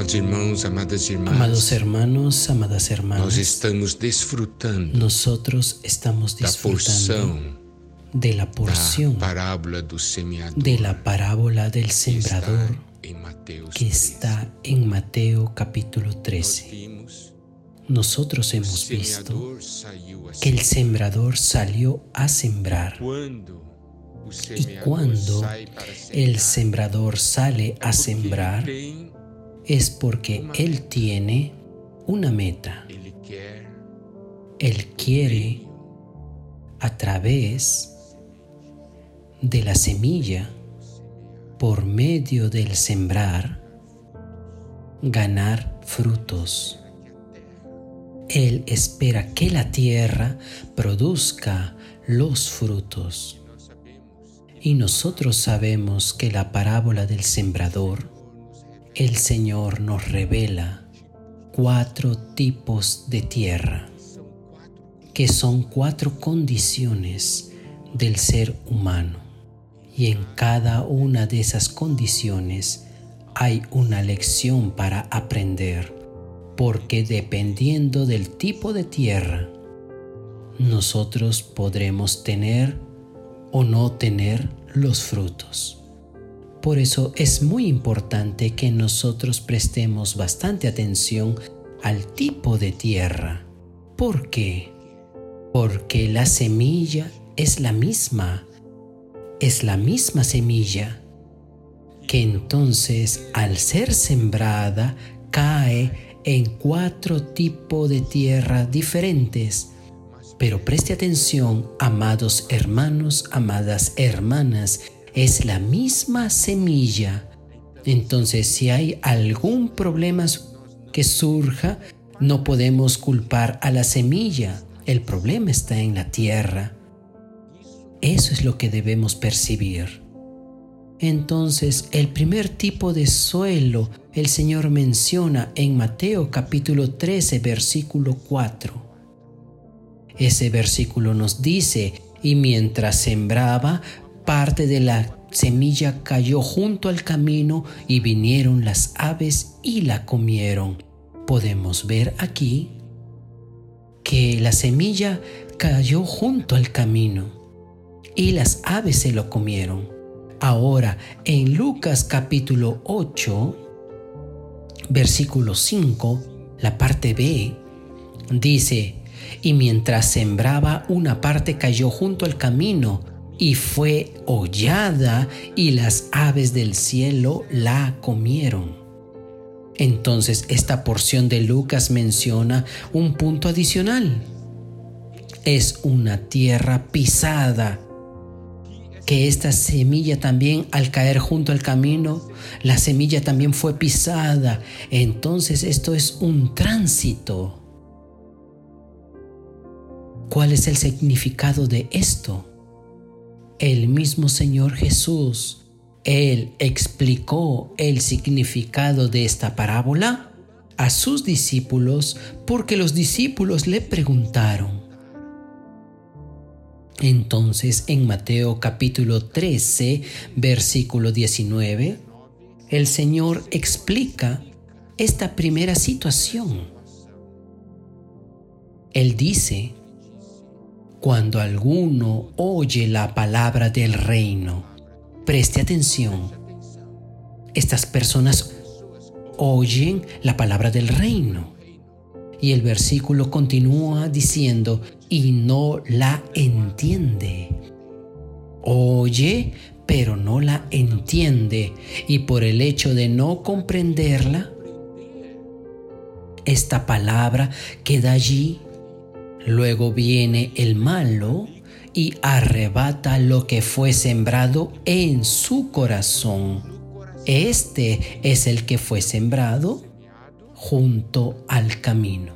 Amados irmãos, amadas irmãs, Amados hermanos, amadas nós hermanas, estamos desfrutando nosotros estamos disfrutando de la porción de la parábola del sembrador em que 13. está en Mateo capítulo Nós 13. vimos Nosotros hemos visto que el sembrador salió a sembrar. Y cuando el sembrador sale a sembrar es porque él tiene una meta. Él quiere a través de la semilla, por medio del sembrar, ganar frutos. Él espera que la tierra produzca los frutos. Y nosotros sabemos que la parábola del sembrador, el Señor nos revela cuatro tipos de tierra, que son cuatro condiciones del ser humano. Y en cada una de esas condiciones hay una lección para aprender, porque dependiendo del tipo de tierra, nosotros podremos tener o no tener los frutos. Por eso es muy importante que nosotros prestemos bastante atención al tipo de tierra. ¿Por qué? Porque la semilla es la misma, es la misma semilla, que entonces al ser sembrada cae en cuatro tipos de tierra diferentes. Pero preste atención, amados hermanos, amadas hermanas, es la misma semilla. Entonces, si hay algún problema que surja, no podemos culpar a la semilla. El problema está en la tierra. Eso es lo que debemos percibir. Entonces, el primer tipo de suelo el Señor menciona en Mateo capítulo 13, versículo 4. Ese versículo nos dice, y mientras sembraba, parte de la semilla cayó junto al camino y vinieron las aves y la comieron. Podemos ver aquí que la semilla cayó junto al camino y las aves se lo comieron. Ahora, en Lucas capítulo 8, versículo 5, la parte B, dice, y mientras sembraba una parte cayó junto al camino y fue hollada y las aves del cielo la comieron. Entonces esta porción de Lucas menciona un punto adicional. Es una tierra pisada. Que esta semilla también al caer junto al camino, la semilla también fue pisada. Entonces esto es un tránsito. ¿Cuál es el significado de esto? El mismo Señor Jesús, Él explicó el significado de esta parábola a sus discípulos porque los discípulos le preguntaron. Entonces en Mateo capítulo 13, versículo 19, el Señor explica esta primera situación. Él dice, cuando alguno oye la palabra del reino, preste atención. Estas personas oyen la palabra del reino. Y el versículo continúa diciendo, y no la entiende. Oye, pero no la entiende. Y por el hecho de no comprenderla, esta palabra queda allí Luego viene el malo y arrebata lo que fue sembrado en su corazón. Este es el que fue sembrado junto al camino.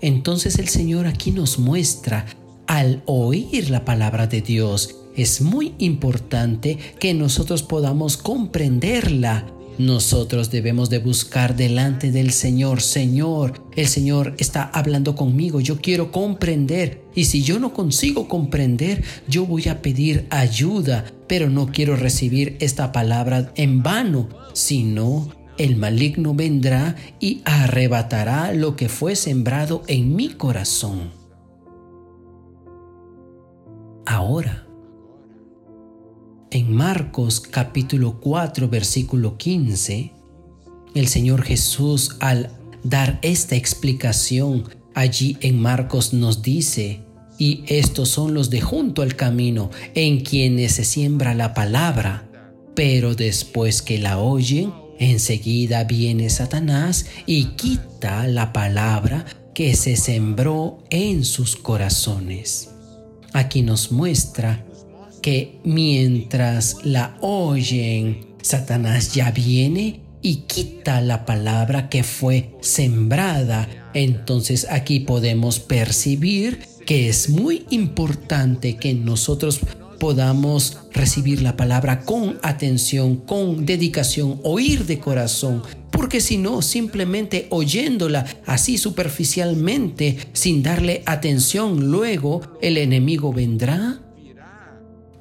Entonces el Señor aquí nos muestra, al oír la palabra de Dios, es muy importante que nosotros podamos comprenderla nosotros debemos de buscar delante del Señor, Señor, el Señor está hablando conmigo, yo quiero comprender. Y si yo no consigo comprender, yo voy a pedir ayuda, pero no quiero recibir esta palabra en vano, sino el maligno vendrá y arrebatará lo que fue sembrado en mi corazón. Ahora, en Marcos capítulo 4 versículo 15, el Señor Jesús al dar esta explicación allí en Marcos nos dice, y estos son los de junto al camino, en quienes se siembra la palabra, pero después que la oyen, enseguida viene Satanás y quita la palabra que se sembró en sus corazones. Aquí nos muestra que mientras la oyen, Satanás ya viene y quita la palabra que fue sembrada. Entonces aquí podemos percibir que es muy importante que nosotros podamos recibir la palabra con atención, con dedicación, oír de corazón, porque si no, simplemente oyéndola así superficialmente, sin darle atención, luego el enemigo vendrá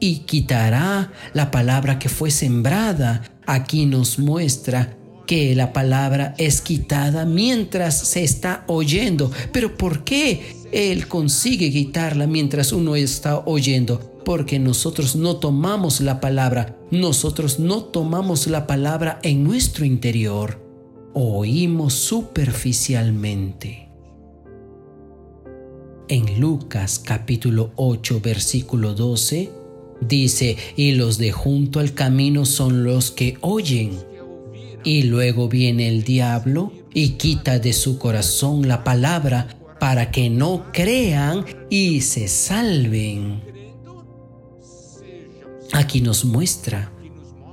y quitará la palabra que fue sembrada. Aquí nos muestra que la palabra es quitada mientras se está oyendo. Pero ¿por qué Él consigue quitarla mientras uno está oyendo? Porque nosotros no tomamos la palabra, nosotros no tomamos la palabra en nuestro interior, oímos superficialmente. En Lucas capítulo 8 versículo 12, Dice, y los de junto al camino son los que oyen. Y luego viene el diablo y quita de su corazón la palabra para que no crean y se salven. Aquí nos muestra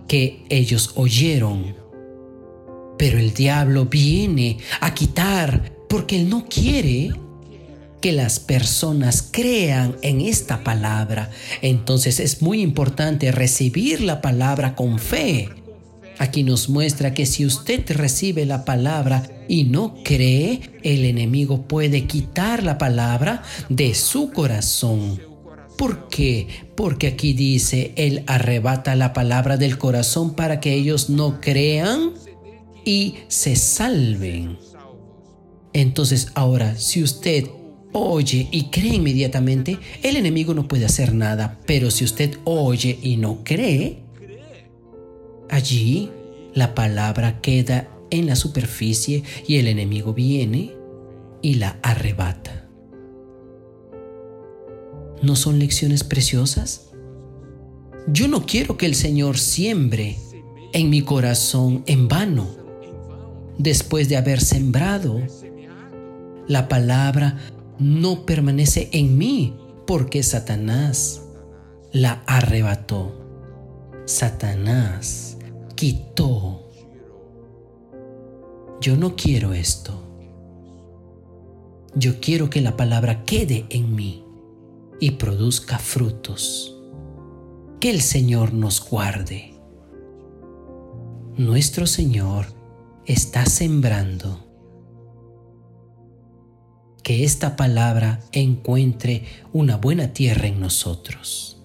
que ellos oyeron, pero el diablo viene a quitar porque él no quiere que las personas crean en esta palabra. Entonces es muy importante recibir la palabra con fe. Aquí nos muestra que si usted recibe la palabra y no cree, el enemigo puede quitar la palabra de su corazón. ¿Por qué? Porque aquí dice, Él arrebata la palabra del corazón para que ellos no crean y se salven. Entonces ahora, si usted oye y cree inmediatamente, el enemigo no puede hacer nada. Pero si usted oye y no cree, allí la palabra queda en la superficie y el enemigo viene y la arrebata. ¿No son lecciones preciosas? Yo no quiero que el Señor siembre en mi corazón en vano. Después de haber sembrado la palabra no permanece en mí porque Satanás la arrebató. Satanás quitó. Yo no quiero esto. Yo quiero que la palabra quede en mí y produzca frutos. Que el Señor nos guarde. Nuestro Señor está sembrando que esta palabra encuentre una buena tierra en nosotros.